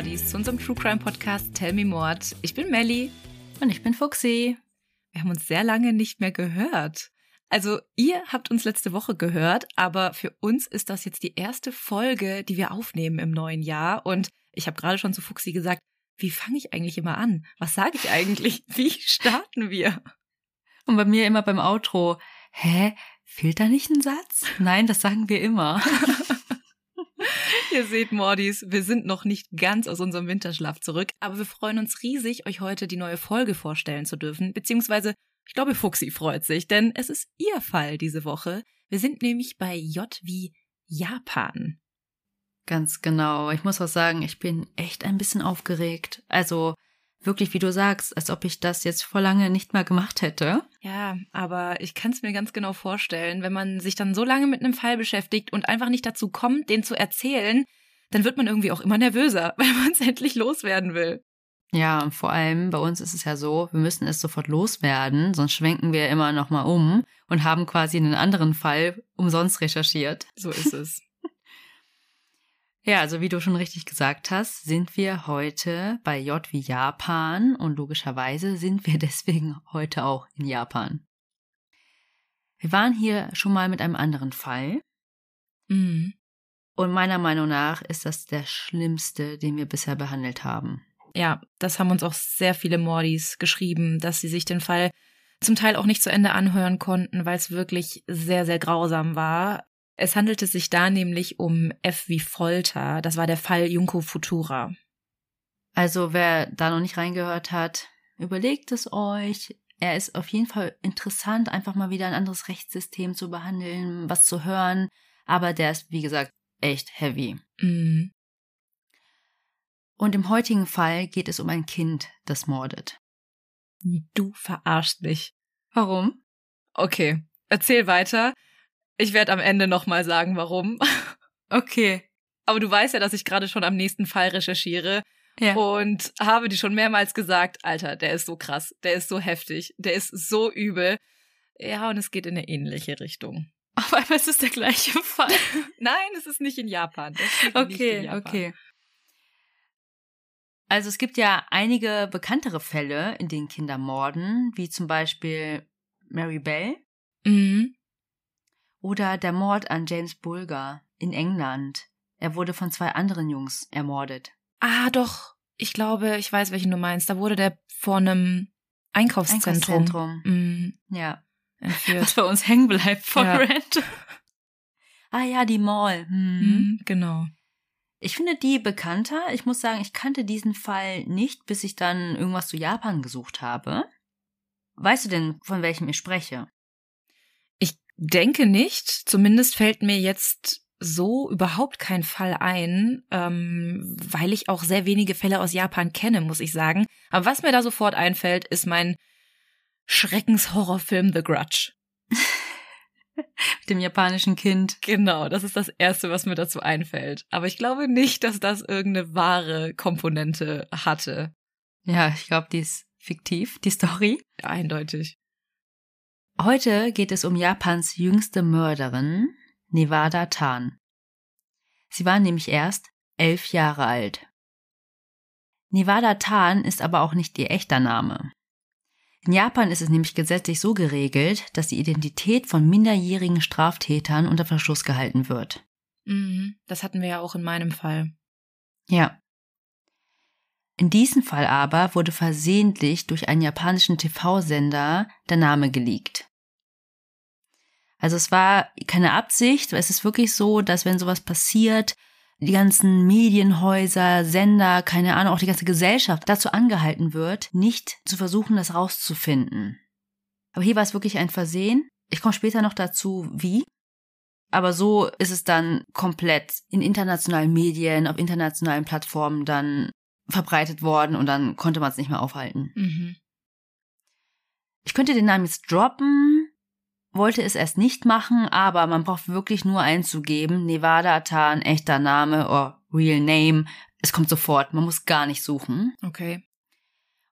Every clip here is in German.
Mordis, zu unserem True Crime Podcast Tell Me Mord. Ich bin Melly. Und ich bin Fuxi. Wir haben uns sehr lange nicht mehr gehört. Also, ihr habt uns letzte Woche gehört, aber für uns ist das jetzt die erste Folge, die wir aufnehmen im neuen Jahr. Und ich habe gerade schon zu Fuxi gesagt, wie fange ich eigentlich immer an? Was sage ich eigentlich? Wie starten wir? Und bei mir immer beim Outro, hä, fehlt da nicht ein Satz? Nein, das sagen wir immer. Ihr seht, Mordis, wir sind noch nicht ganz aus unserem Winterschlaf zurück, aber wir freuen uns riesig, euch heute die neue Folge vorstellen zu dürfen, beziehungsweise ich glaube, Fuxi freut sich, denn es ist ihr Fall diese Woche. Wir sind nämlich bei J wie Japan. Ganz genau. Ich muss auch sagen, ich bin echt ein bisschen aufgeregt. Also wirklich, wie du sagst, als ob ich das jetzt vor lange nicht mehr gemacht hätte. Ja, aber ich kann es mir ganz genau vorstellen, wenn man sich dann so lange mit einem Fall beschäftigt und einfach nicht dazu kommt, den zu erzählen, dann wird man irgendwie auch immer nervöser, weil man es endlich loswerden will. Ja, und vor allem bei uns ist es ja so, wir müssen es sofort loswerden, sonst schwenken wir immer noch mal um und haben quasi einen anderen Fall umsonst recherchiert. So ist es. Ja, also wie du schon richtig gesagt hast, sind wir heute bei J wie Japan und logischerweise sind wir deswegen heute auch in Japan. Wir waren hier schon mal mit einem anderen Fall. Mhm. Und meiner Meinung nach ist das der schlimmste, den wir bisher behandelt haben. Ja, das haben uns auch sehr viele Mordis geschrieben, dass sie sich den Fall zum Teil auch nicht zu Ende anhören konnten, weil es wirklich sehr, sehr grausam war. Es handelte sich da nämlich um F wie Folter. Das war der Fall Junko Futura. Also wer da noch nicht reingehört hat, überlegt es euch. Er ist auf jeden Fall interessant, einfach mal wieder ein anderes Rechtssystem zu behandeln, was zu hören. Aber der ist, wie gesagt, echt heavy. Mm. Und im heutigen Fall geht es um ein Kind, das mordet. Du verarschst mich. Warum? Okay, erzähl weiter. Ich werde am Ende nochmal sagen, warum. Okay. Aber du weißt ja, dass ich gerade schon am nächsten Fall recherchiere. Ja. Und habe dir schon mehrmals gesagt, Alter, der ist so krass, der ist so heftig, der ist so übel. Ja, und es geht in eine ähnliche Richtung. Aber es ist der gleiche Fall. Nein, es ist nicht in Japan. Okay, in Japan. okay. Also es gibt ja einige bekanntere Fälle, in denen Kinder morden, wie zum Beispiel Mary Bell Mhm. Oder der Mord an James Bulger in England. Er wurde von zwei anderen Jungs ermordet. Ah, doch. Ich glaube, ich weiß, welchen du meinst. Da wurde der vor einem Einkaufszentrum, Einkaufszentrum. Mhm, Ja. entführt. Was bei uns hängen bleibt von Ja. Rent. ah ja, die Mall. Hm. Mhm, genau. Ich finde die bekannter. Ich muss sagen, ich kannte diesen Fall nicht, bis ich dann irgendwas zu Japan gesucht habe. Weißt du denn, von welchem ich spreche? Denke nicht. Zumindest fällt mir jetzt so überhaupt kein Fall ein, ähm, weil ich auch sehr wenige Fälle aus Japan kenne, muss ich sagen. Aber was mir da sofort einfällt, ist mein Schreckenshorrorfilm The Grudge. Mit dem japanischen Kind. Genau, das ist das Erste, was mir dazu einfällt. Aber ich glaube nicht, dass das irgendeine wahre Komponente hatte. Ja, ich glaube, die ist fiktiv, die Story. Eindeutig. Heute geht es um Japans jüngste Mörderin, Nevada Tan. Sie war nämlich erst elf Jahre alt. Nevada Tan ist aber auch nicht ihr echter Name. In Japan ist es nämlich gesetzlich so geregelt, dass die Identität von minderjährigen Straftätern unter Verschluss gehalten wird. Mhm, das hatten wir ja auch in meinem Fall. Ja. In diesem Fall aber wurde versehentlich durch einen japanischen TV-Sender der Name geleakt. Also es war keine Absicht, es ist wirklich so, dass wenn sowas passiert, die ganzen Medienhäuser, Sender, keine Ahnung, auch die ganze Gesellschaft dazu angehalten wird, nicht zu versuchen, das rauszufinden. Aber hier war es wirklich ein Versehen. Ich komme später noch dazu, wie. Aber so ist es dann komplett in internationalen Medien, auf internationalen Plattformen dann verbreitet worden und dann konnte man es nicht mehr aufhalten. Mhm. Ich könnte den Namen jetzt droppen, wollte es erst nicht machen, aber man braucht wirklich nur einzugeben, Nevada Tan, echter Name oder Real Name. Es kommt sofort, man muss gar nicht suchen. Okay.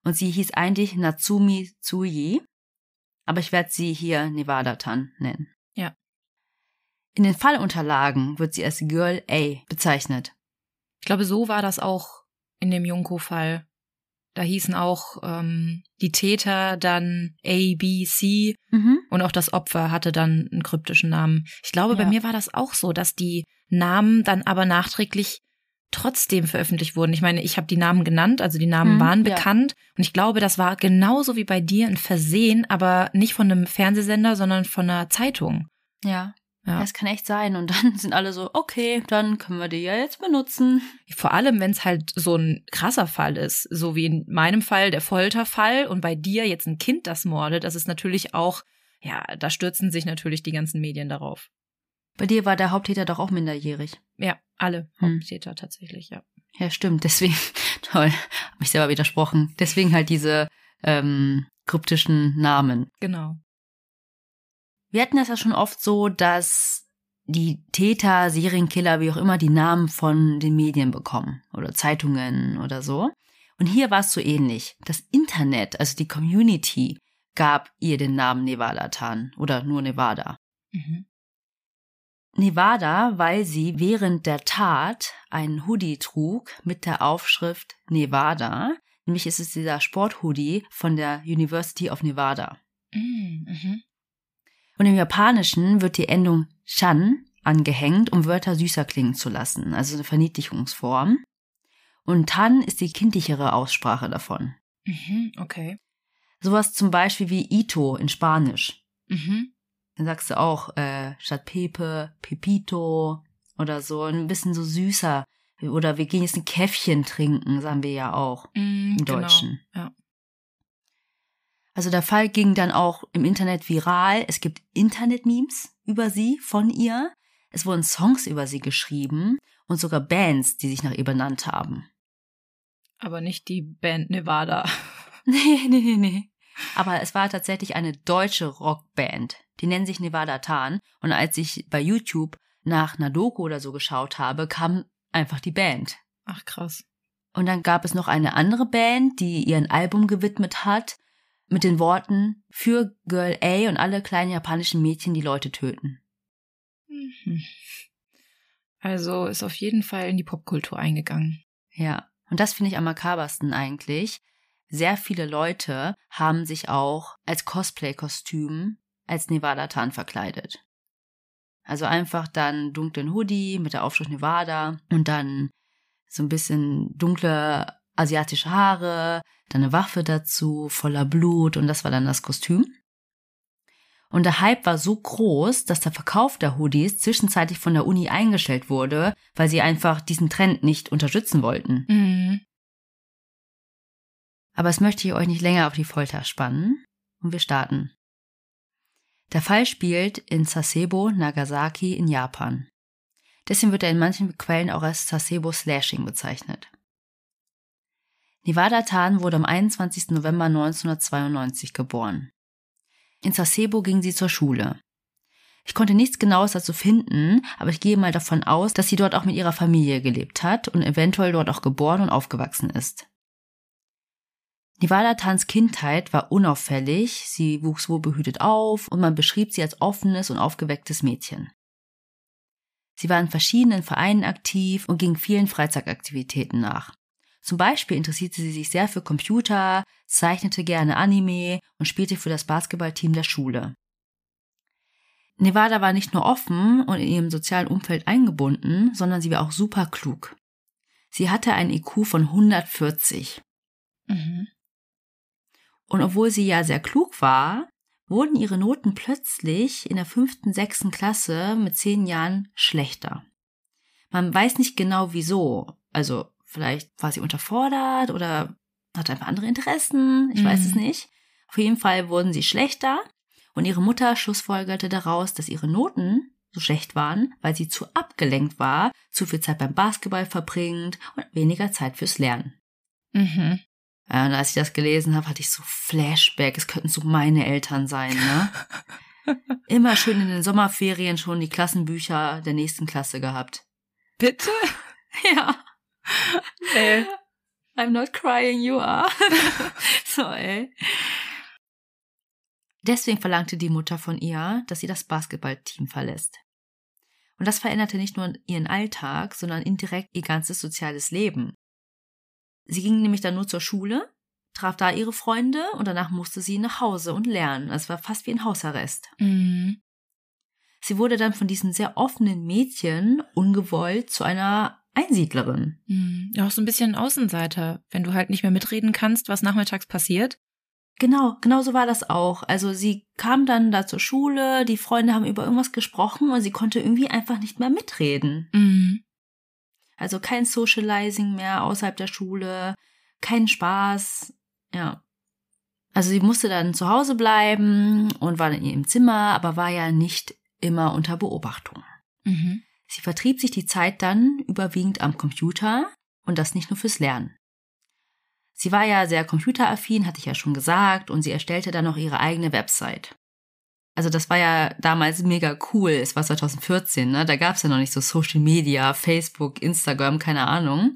Und sie hieß eigentlich Natsumi Tsuji, aber ich werde sie hier Nevada Tan nennen. Ja. In den Fallunterlagen wird sie als Girl A bezeichnet. Ich glaube, so war das auch in dem Junko-Fall. Da hießen auch ähm, die Täter dann A, B, C Mhm. und auch das Opfer hatte dann einen kryptischen Namen. Ich glaube, bei Ja. mir war das auch so, dass die Namen dann aber nachträglich trotzdem veröffentlicht wurden. Ich meine, ich habe die Namen genannt, also die Namen Hm, waren ja. bekannt und ich glaube, das war genauso wie bei dir ein Versehen, aber nicht von einem Fernsehsender, sondern von einer Zeitung. Ja. Ja. Das kann echt sein. Und dann sind alle so, okay, dann können wir die ja jetzt benutzen. Vor allem, wenn es halt so ein krasser Fall ist, so wie in meinem Fall der Folterfall und bei dir jetzt ein Kind, das mordet, das ist natürlich auch, ja, da stürzen sich natürlich die ganzen Medien darauf. Bei dir war der Haupttäter doch auch minderjährig. Ja, alle Hm. Haupttäter tatsächlich, ja. Ja, stimmt. Deswegen, toll, hab mich selber widersprochen. Deswegen halt diese ähm, kryptischen Namen. Genau. Wir hatten das ja schon oft so, dass die Täter, Serienkiller, wie auch immer, die Namen von den Medien bekommen oder Zeitungen oder so. Und hier war es so ähnlich. Das Internet, also die Community, gab ihr den Namen Nevada Tan oder nur Nevada. Mhm. Nevada, weil sie während der Tat einen Hoodie trug mit der Aufschrift Nevada. Nämlich ist es dieser Sporthoodie von der University of Nevada. Mhm. Und im Japanischen wird die Endung Shan angehängt, um Wörter süßer klingen zu lassen, also eine Verniedlichungsform. Und Tan ist die kindlichere Aussprache davon. Mhm. Okay. Sowas zum Beispiel wie Ito in Spanisch. Mhm. Dann sagst du auch äh, statt Pepe, Pepito oder so, ein bisschen so süßer. Oder wir gehen jetzt ein Käffchen trinken, sagen wir ja auch Mhm, im genau. Deutschen. Ja. Also der Fall ging dann auch im Internet viral. Es gibt Internet-Memes über sie, von ihr. Es wurden Songs über sie geschrieben und sogar Bands, die sich nach ihr benannt haben. Aber nicht die Band Nevada. Nee, nee, nee, nee. Aber es war tatsächlich eine deutsche Rockband. Die nennen sich Nevada Tan. Und als ich bei YouTube nach Doku oder so geschaut habe, kam einfach die Band. Ach krass. Und dann gab es noch eine andere Band, die ihren Album gewidmet hat, mit den Worten für Girl A und alle kleinen japanischen Mädchen, die Leute töten. Mhm. Also ist auf jeden Fall in die Popkultur eingegangen. Ja. Und das finde ich am makabersten eigentlich. Sehr viele Leute haben sich auch als Cosplay-Kostüm als Nevada-Tan verkleidet. Also einfach dann dunklen Hoodie mit der Aufschrift Nevada und dann so ein bisschen dunkle asiatische Haare, dann eine Waffe dazu, voller Blut und das war dann das Kostüm. Und der Hype war so groß, dass der Verkauf der Hoodies zwischenzeitlich von der Uni eingestellt wurde, weil sie einfach diesen Trend nicht unterstützen wollten. Mhm. Aber es möchte ich euch nicht länger auf die Folter spannen und wir starten. Der Fall spielt in Sasebo, Nagasaki in Japan. Deswegen wird er in manchen Quellen auch als Sasebo Slashing bezeichnet. Nevada Tan wurde am 21. November 1992 geboren. In Sasebo ging sie zur Schule. Ich konnte nichts Genaues dazu finden, aber ich gehe mal davon aus, dass sie dort auch mit ihrer Familie gelebt hat und eventuell dort auch geboren und aufgewachsen ist. Nevada Tans Kindheit war unauffällig, sie wuchs wohlbehütet auf und man beschrieb sie als offenes und aufgewecktes Mädchen. Sie war in verschiedenen Vereinen aktiv und ging vielen Freizeitaktivitäten nach. Zum Beispiel interessierte sie sich sehr für Computer, zeichnete gerne Anime und spielte für das Basketballteam der Schule. Nevada war nicht nur offen und in ihrem sozialen Umfeld eingebunden, sondern sie war auch super klug. Sie hatte ein IQ von 140. Mhm. Und obwohl sie ja sehr klug war, wurden ihre Noten plötzlich in der fünften, sechsten Klasse mit zehn Jahren schlechter. Man weiß nicht genau wieso. Also vielleicht war sie unterfordert oder hatte einfach andere Interessen. Ich weiß Mhm. es nicht. Auf jeden Fall wurden sie schlechter und ihre Mutter schlussfolgerte daraus, dass ihre Noten so schlecht waren, weil sie zu abgelenkt war, zu viel Zeit beim Basketball verbringt und weniger Zeit fürs Lernen. Mhm. Ja, und als ich das gelesen habe, hatte ich so Flashback. Es könnten so meine Eltern sein, ne? Immer schön in den Sommerferien schon die Klassenbücher der nächsten Klasse gehabt. Bitte? Ja. Ey. I'm not crying, you are. so, ey. Deswegen verlangte die Mutter von ihr, dass sie das Basketballteam verlässt. Und das veränderte nicht nur ihren Alltag, sondern indirekt ihr ganzes soziales Leben. Sie ging nämlich dann nur zur Schule, traf da ihre Freunde und danach musste sie nach Hause und lernen. Es war fast wie ein Hausarrest. Mhm. Sie wurde dann von diesen sehr offenen Mädchen ungewollt zu einer Einsiedlerin. Mhm. Ja, auch so ein bisschen Außenseiter, wenn du halt nicht mehr mitreden kannst, was nachmittags passiert. Genau, genau so war das auch. Also sie kam dann da zur Schule, die Freunde haben über irgendwas gesprochen und sie konnte irgendwie einfach nicht mehr mitreden. Mhm. Also kein Socializing mehr außerhalb der Schule, kein Spaß, ja. Also sie musste dann zu Hause bleiben und war in ihrem Zimmer, aber war ja nicht immer unter Beobachtung. Mhm. Sie vertrieb sich die Zeit dann überwiegend am Computer und das nicht nur fürs Lernen. Sie war ja sehr computeraffin, hatte ich ja schon gesagt, und sie erstellte dann noch ihre eigene Website. Also das war ja damals mega cool. Es war 2014, ne? Da gab es ja noch nicht so Social Media, Facebook, Instagram, keine Ahnung.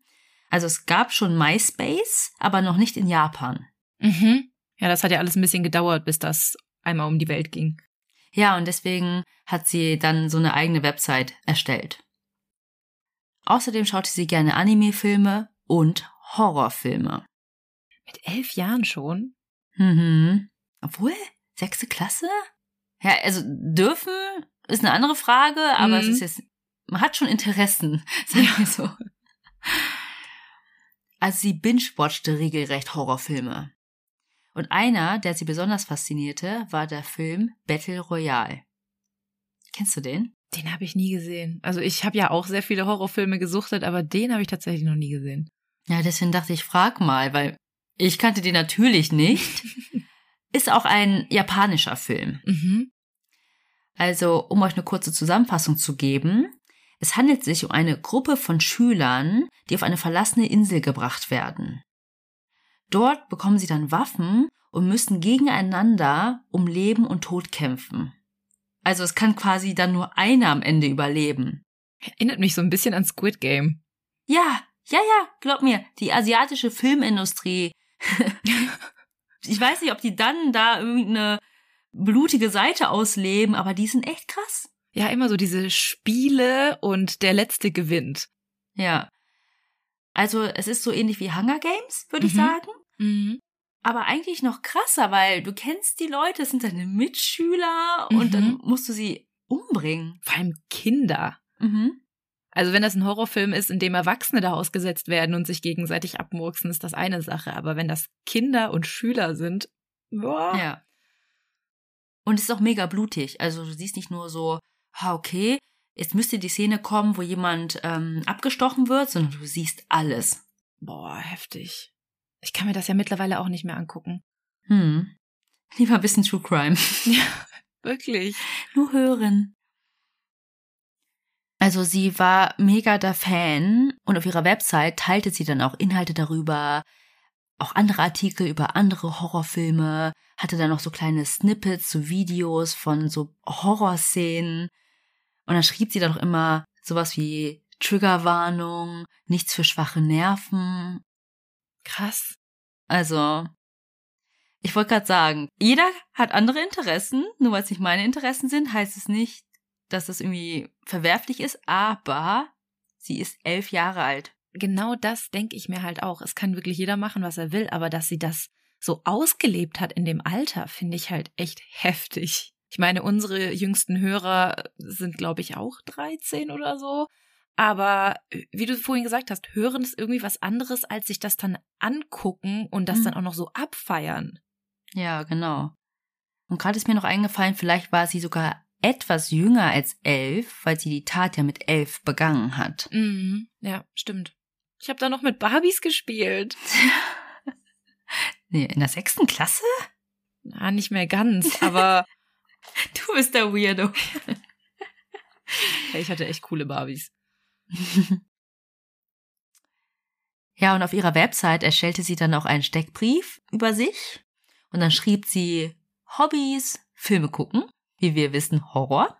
Also es gab schon MySpace, aber noch nicht in Japan. Mhm. Ja, das hat ja alles ein bisschen gedauert, bis das einmal um die Welt ging. Ja, und deswegen hat sie dann so eine eigene Website erstellt. Außerdem schaute sie gerne Anime-Filme und Horrorfilme. Mit elf Jahren schon? Mhm. Obwohl, sechste Klasse? Ja, also dürfen ist eine andere Frage, aber Mhm. es ist jetzt, man hat schon Interessen, sagen wir so. Also sie binge-watchte regelrecht Horrorfilme. Und einer, der sie besonders faszinierte, war der Film Battle Royale. Kennst du den? Den habe ich nie gesehen. Also ich habe ja auch sehr viele Horrorfilme gesuchtet, aber den habe ich tatsächlich noch nie gesehen. Ja, deswegen dachte ich, frag mal, weil ich kannte den natürlich nicht. Ist auch ein japanischer Film. Mhm. Also, um euch eine kurze Zusammenfassung zu geben, es handelt sich um eine Gruppe von Schülern, die auf eine verlassene Insel gebracht werden. Dort bekommen sie dann Waffen und müssen gegeneinander um Leben und Tod kämpfen. Also es kann quasi dann nur einer am Ende überleben. Erinnert mich so ein bisschen an Squid Game. Ja, ja, ja, glaub mir, die asiatische Filmindustrie. ich weiß nicht, ob die dann da irgendeine blutige Seite ausleben, aber die sind echt krass. Ja, immer so diese Spiele und der Letzte gewinnt. Ja. Also es ist so ähnlich wie Hunger Games, würde ich Mhm. sagen. Mhm. Aber eigentlich noch krasser, weil du kennst die Leute, es sind deine Mitschüler und Mhm. dann musst du sie umbringen. Vor allem Kinder. Mhm. Also wenn das ein Horrorfilm ist, in dem Erwachsene da ausgesetzt werden und sich gegenseitig abmurksen, ist das eine Sache. Aber wenn das Kinder und Schüler sind, boah. Ja. Und es ist auch mega blutig. Also du siehst nicht nur so, ha, okay, jetzt müsste die Szene kommen, wo jemand ähm, abgestochen wird, sondern du siehst alles. Boah, heftig. Ich kann mir das ja mittlerweile auch nicht mehr angucken. Hm. Lieber ein bisschen True Crime. Ja, wirklich. Nur hören. Also sie war mega der Fan und auf ihrer Website teilte sie dann auch Inhalte darüber, auch andere Artikel über andere Horrorfilme, hatte dann noch so kleine Snippets, so Videos von so Horrorszenen. Und dann schrieb sie dann auch immer sowas wie Triggerwarnung, nichts für schwache Nerven. Krass. Also, ich wollte gerade sagen, jeder hat andere Interessen. Nur weil es nicht meine Interessen sind, heißt es nicht, dass das irgendwie verwerflich ist. Aber sie ist elf Jahre alt. Genau das denke ich mir halt auch. Es kann wirklich jeder machen, was er will, aber dass sie das so ausgelebt hat in dem Alter, finde ich halt echt heftig. Ich meine, unsere jüngsten Hörer sind, glaube ich, auch 13 oder so. Aber äh, wie du vorhin gesagt hast, hören ist irgendwie was anderes, als sich das dann angucken und das Mhm. dann auch noch so abfeiern. Ja, genau. Und gerade ist mir noch eingefallen, vielleicht war sie sogar etwas jünger als elf, weil sie die Tat ja mit elf begangen hat. Mhm. Ja, stimmt. Ich habe da noch mit Barbies gespielt. Nee, in der sechsten Klasse? Na, nicht mehr ganz, aber Du bist der Weirdo. ich hatte echt coole Barbies. Ja, und auf ihrer Website erstellte sie dann auch einen Steckbrief über sich. Und dann schrieb sie Hobbys, Filme gucken, wie wir wissen, Horror.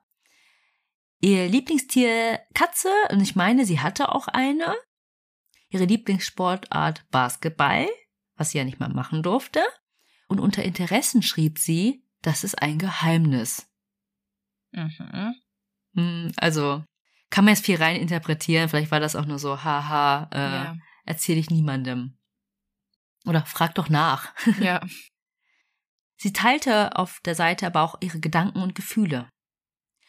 Ihr Lieblingstier Katze, und ich meine, sie hatte auch eine. Ihre Lieblingssportart Basketball, was sie ja nicht mal machen durfte. Und unter Interessen schrieb sie, das ist ein Geheimnis. Mhm. Hm, Also, kann man jetzt viel rein interpretieren. Vielleicht war das auch nur so, haha, äh, Ja. erzähle ich niemandem. Oder frag doch nach. Ja. Sie teilte auf der Seite aber auch ihre Gedanken und Gefühle.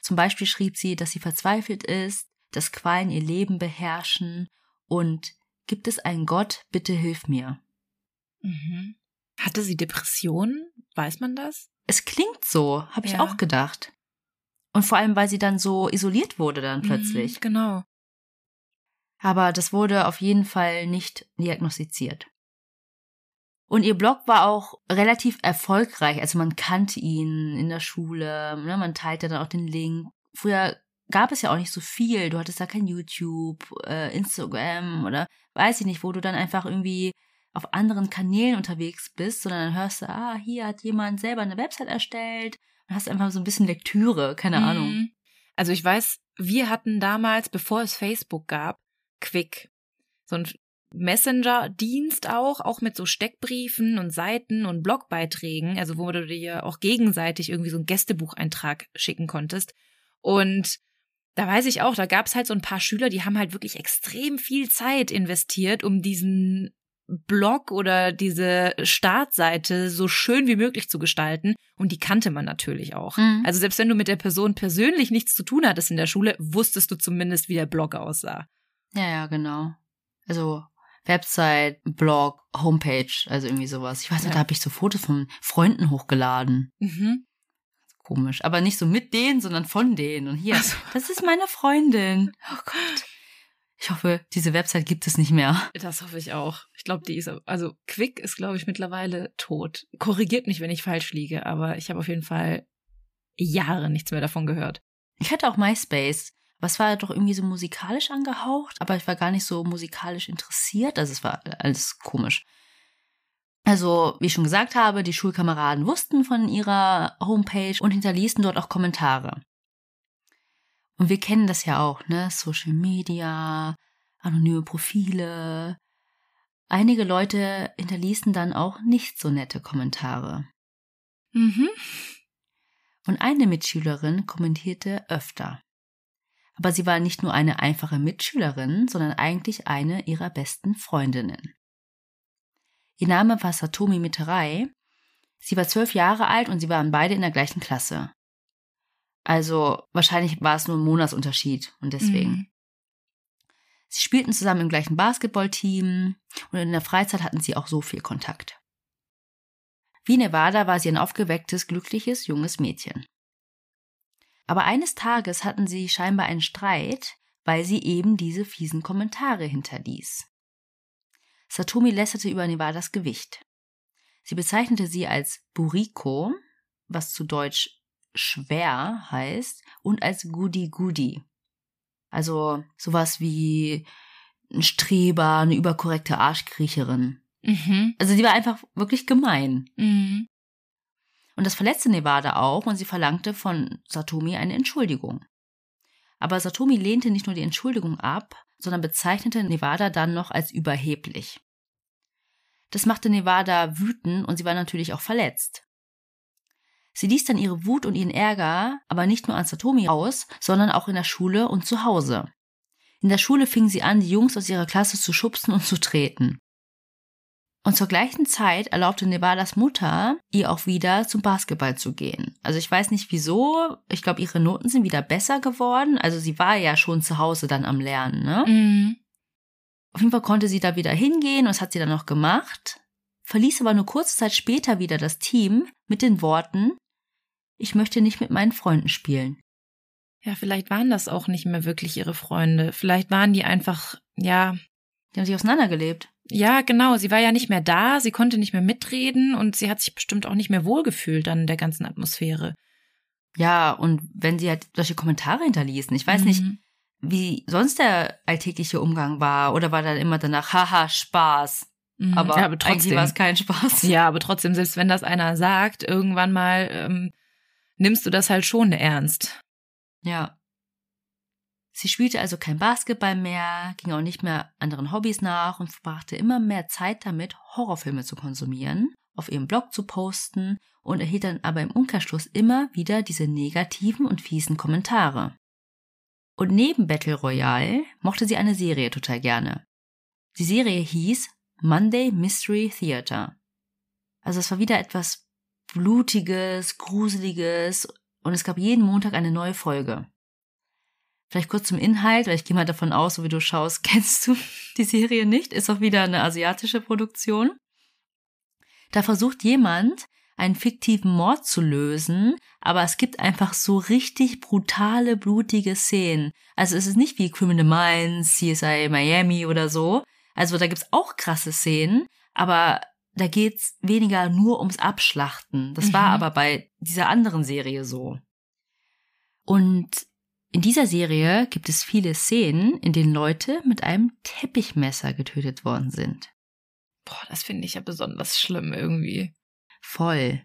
Zum Beispiel schrieb sie, dass sie verzweifelt ist, dass Qualen ihr Leben beherrschen und gibt es einen Gott, bitte hilf mir. Mhm. Hatte sie Depressionen? Weiß man das? Es klingt so, habe ich Ja. auch gedacht. Und vor allem, weil sie dann so isoliert wurde dann plötzlich. Mhm, genau. Aber das wurde auf jeden Fall nicht diagnostiziert. Und ihr Blog war auch relativ erfolgreich. Also man kannte ihn in der Schule, ne? man teilte dann auch den Link. Früher gab es ja auch nicht so viel. Du hattest da kein YouTube, äh, Instagram oder weiß ich nicht, wo du dann einfach irgendwie auf anderen Kanälen unterwegs bist, sondern dann hörst du, ah, hier hat jemand selber eine Website erstellt und hast einfach so ein bisschen Lektüre, keine Ahnung. Mhm. Also ich weiß, wir hatten damals, bevor es Facebook gab, Quick. So ein Messenger-Dienst auch, auch mit so Steckbriefen und Seiten und Blogbeiträgen, also wo du dir auch gegenseitig irgendwie so einen Gästebucheintrag schicken konntest. Und da weiß ich auch, da gab es halt so ein paar Schüler, die haben halt wirklich extrem viel Zeit investiert, um diesen Blog oder diese Startseite so schön wie möglich zu gestalten. Und die kannte man natürlich auch. Mhm. Also selbst wenn du mit der Person persönlich nichts zu tun hattest in der Schule, wusstest du zumindest, wie der Blog aussah. Ja, ja, genau. Also Website, Blog, Homepage, also irgendwie sowas. Ich weiß nicht, Ja. da habe ich so Fotos von Freunden hochgeladen. Mhm. Komisch. Aber nicht so mit denen, sondern von denen. Und hier, Ach so. das ist meine Freundin. Oh Gott. Ich hoffe, diese Website gibt es nicht mehr. Das hoffe ich auch. Ich glaube, die ist, also Quick ist, glaube ich, mittlerweile tot. Korrigiert mich, wenn ich falsch liege, aber ich habe auf jeden Fall Jahre nichts mehr davon gehört. Ich hatte auch MySpace. Aber es war doch irgendwie so musikalisch angehaucht, aber ich war gar nicht so musikalisch interessiert. Also es war alles komisch. Also, wie ich schon gesagt habe, die Schulkameraden wussten von ihrer Homepage und hinterließen dort auch Kommentare. Und wir kennen das ja auch, ne? Social Media, anonyme Profile. Einige Leute hinterließen dann auch nicht so nette Kommentare. Mhm. Und eine Mitschülerin kommentierte öfter. Aber sie war nicht nur eine einfache Mitschülerin, sondern eigentlich eine ihrer besten Freundinnen. Ihr Name war Satomi Miterei. Sie war zwölf Jahre alt und sie waren beide in der gleichen Klasse. Also wahrscheinlich war es nur ein Monatsunterschied und deswegen. Mhm. Sie spielten zusammen im gleichen Basketballteam und in der Freizeit hatten sie auch so viel Kontakt. Wie Nevada war sie ein aufgewecktes, glückliches, junges Mädchen. Aber eines Tages hatten sie scheinbar einen Streit, weil sie eben diese fiesen Kommentare hinterließ. Satomi lästerte über Nevadas Gewicht. Sie bezeichnete sie als Buriko, was zu Deutsch schwer heißt, und als Goody Goody. Also sowas wie ein Streber, eine überkorrekte Arschkriecherin. Mhm. Also sie war einfach wirklich gemein. Mhm. Und das verletzte Nevada auch und sie verlangte von Satomi eine Entschuldigung. Aber Satomi lehnte nicht nur die Entschuldigung ab, sondern bezeichnete Nevada dann noch als überheblich. Das machte Nevada wütend und sie war natürlich auch verletzt. Sie ließ dann ihre Wut und ihren Ärger aber nicht nur an Satomi aus, sondern auch in der Schule und zu Hause. In der Schule fing sie an, die Jungs aus ihrer Klasse zu schubsen und zu treten. Und zur gleichen Zeit erlaubte Nevadas Mutter, ihr auch wieder zum Basketball zu gehen. Also ich weiß nicht wieso. Ich glaube, ihre Noten sind wieder besser geworden. Also sie war ja schon zu Hause dann am Lernen, ne? Mhm. Auf jeden Fall konnte sie da wieder hingehen und das hat sie dann noch gemacht. Verließ aber nur kurze Zeit später wieder das Team mit den Worten, ich möchte nicht mit meinen Freunden spielen. Ja, vielleicht waren das auch nicht mehr wirklich ihre Freunde. Vielleicht waren die einfach, ja, Die haben sich auseinandergelebt. ja, genau. Sie war ja nicht mehr da, sie konnte nicht mehr mitreden und sie hat sich bestimmt auch nicht mehr wohlgefühlt an der ganzen Atmosphäre. Ja, und wenn sie halt solche Kommentare hinterließen, ich weiß nicht, Mhm. wie sonst der alltägliche Umgang war, oder war dann immer danach, haha, Spaß. Mhm. Aber, ja, aber eigentlich trotzdem. war es kein Spaß. Ja, aber trotzdem, selbst wenn das einer sagt, irgendwann mal ähm, nimmst du das halt schon ernst. Ja. Sie spielte also kein Basketball mehr, ging auch nicht mehr anderen Hobbys nach und verbrachte immer mehr Zeit damit, Horrorfilme zu konsumieren, auf ihrem Blog zu posten und erhielt dann aber im Umkehrschluss immer wieder diese negativen und fiesen Kommentare. Und neben Battle Royale mochte sie eine Serie total gerne. Die Serie hieß Monday Mystery Theater. Also es war wieder etwas Blutiges, Gruseliges und es gab jeden Montag eine neue Folge. Vielleicht kurz zum Inhalt, weil ich gehe mal davon aus, so wie du schaust, kennst du die Serie nicht. Ist auch wieder eine asiatische Produktion. Da versucht jemand, einen fiktiven Mord zu lösen, aber es gibt einfach so richtig brutale, blutige Szenen. Also es ist nicht wie Criminal Minds, CSI Miami oder so. Also da gibt's auch krasse Szenen, aber da geht's weniger nur ums Abschlachten. Das mhm. war aber bei dieser anderen Serie so. Und in dieser Serie gibt es viele Szenen, in denen Leute mit einem Teppichmesser getötet worden sind. Boah, das finde ich ja besonders schlimm irgendwie. Voll.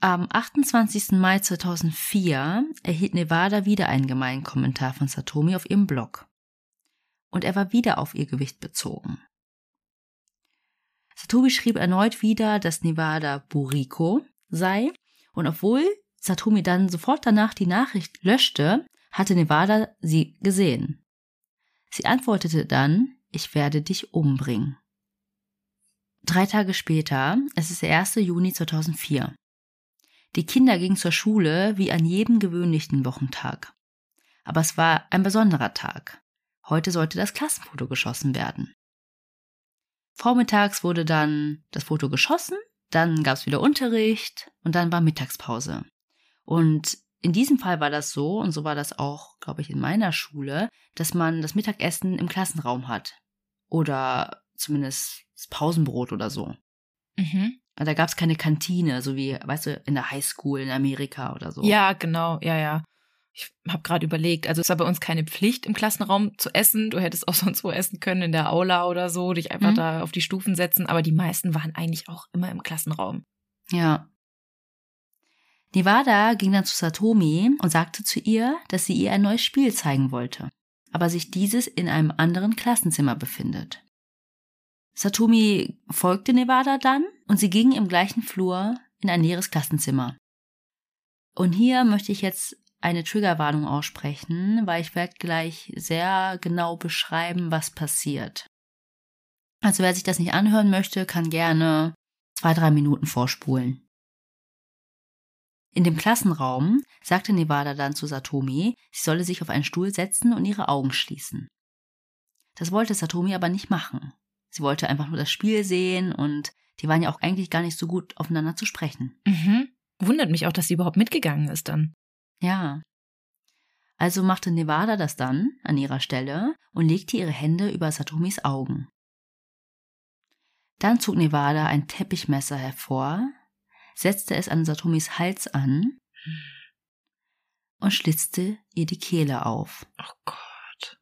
Am 28. Mai 2004 erhielt Nevada wieder einen gemeinen Kommentar von Satomi auf ihrem Blog. Und er war wieder auf ihr Gewicht bezogen. Satomi schrieb erneut wieder, dass Nevada Buriko sei. Und obwohl Satomi dann sofort danach die Nachricht löschte, hatte Nevada sie gesehen. Sie antwortete dann, ich werde dich umbringen. Drei Tage später, es ist der 1. Juni 2004. Die Kinder gingen zur Schule wie an jedem gewöhnlichen Wochentag. Aber es war ein besonderer Tag. Heute sollte das Klassenfoto geschossen werden. Vormittags wurde dann das Foto geschossen, dann gab es wieder Unterricht und dann war Mittagspause. Und in diesem Fall war das so, und so war das auch, glaube ich, in meiner Schule, dass man das Mittagessen im Klassenraum hat. Oder zumindest das Pausenbrot oder so. Mhm. Da gab es keine Kantine, so wie, weißt du, in der Highschool in Amerika oder so. Ja, genau, ja, ja. Ich habe gerade überlegt, also es war bei uns keine Pflicht, im Klassenraum zu essen. Du hättest auch sonst wo essen können, in der Aula oder so, dich einfach mhm. da auf die Stufen setzen. Aber die meisten waren eigentlich auch immer im Klassenraum. Ja. Nevada ging dann zu Satomi und sagte zu ihr, dass sie ihr ein neues Spiel zeigen wollte, aber sich dieses in einem anderen Klassenzimmer befindet. Satomi folgte Nevada dann und sie ging im gleichen Flur in ein leeres Klassenzimmer. Und hier möchte ich jetzt eine Triggerwarnung aussprechen, weil ich werde gleich sehr genau beschreiben, was passiert. Also wer sich das nicht anhören möchte, kann gerne zwei, drei Minuten vorspulen. In dem Klassenraum sagte Nevada dann zu Satomi, sie solle sich auf einen Stuhl setzen und ihre Augen schließen. Das wollte Satomi aber nicht machen. Sie wollte einfach nur das Spiel sehen und die waren ja auch eigentlich gar nicht so gut aufeinander zu sprechen. Mhm. Wundert mich auch, dass sie überhaupt mitgegangen ist dann. Ja. Also machte Nevada das dann an ihrer Stelle und legte ihre Hände über Satomis Augen. Dann zog Nevada ein Teppichmesser hervor, setzte es an Satomis Hals an und schlitzte ihr die Kehle auf. Oh Gott.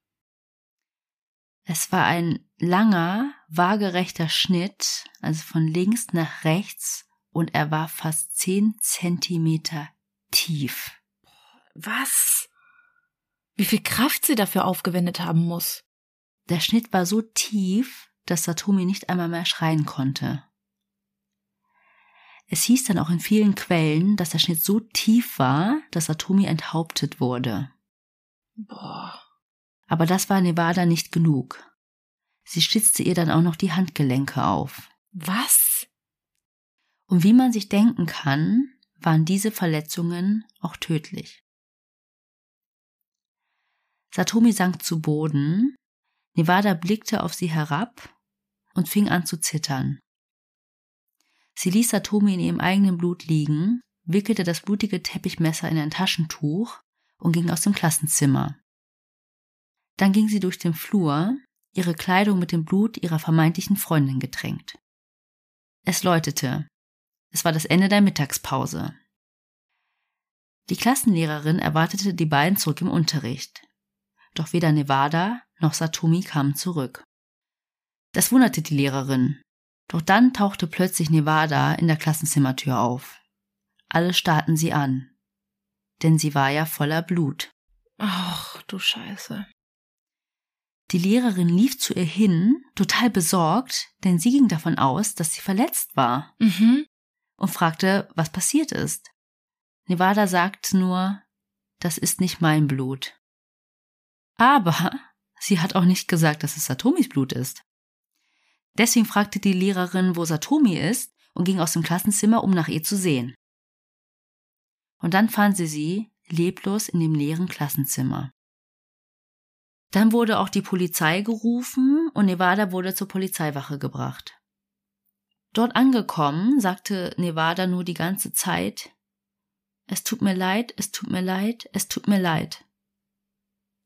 Es war ein langer, waagerechter Schnitt, also von links nach rechts, und er war fast zehn Zentimeter tief. Was? Wie viel Kraft sie dafür aufgewendet haben muss. Der Schnitt war so tief, dass Satomi nicht einmal mehr schreien konnte. Es hieß dann auch in vielen Quellen, dass der Schnitt so tief war, dass Satomi enthauptet wurde. Boah. Aber das war Nevada nicht genug. Sie schlitzte ihr dann auch noch die Handgelenke auf. Was? Und wie man sich denken kann, waren diese Verletzungen auch tödlich. Satomi sank zu Boden, Nevada blickte auf sie herab und fing an zu zittern. Sie ließ Satomi in ihrem eigenen Blut liegen, wickelte das blutige Teppichmesser in ein Taschentuch und ging aus dem Klassenzimmer. Dann ging sie durch den Flur, ihre Kleidung mit dem Blut ihrer vermeintlichen Freundin getränkt. Es läutete. Es war das Ende der Mittagspause. Die Klassenlehrerin erwartete die beiden zurück im Unterricht. Doch weder Nevada noch Satomi kamen zurück. Das wunderte die Lehrerin. Doch dann tauchte plötzlich Nevada in der Klassenzimmertür auf. Alle starrten sie an. Denn sie war ja voller Blut. Ach, du Scheiße. Die Lehrerin lief zu ihr hin, total besorgt, denn sie ging davon aus, dass sie verletzt war. Mhm. Und fragte, was passiert ist. Nevada sagt nur, das ist nicht mein Blut. Aber sie hat auch nicht gesagt, dass es Satomis Blut ist. Deswegen fragte die Lehrerin, wo Satomi ist, und ging aus dem Klassenzimmer, um nach ihr zu sehen. Und dann fand sie sie leblos in dem leeren Klassenzimmer. Dann wurde auch die Polizei gerufen und Nevada wurde zur Polizeiwache gebracht. Dort angekommen, sagte Nevada nur die ganze Zeit, es tut mir leid, es tut mir leid, es tut mir leid.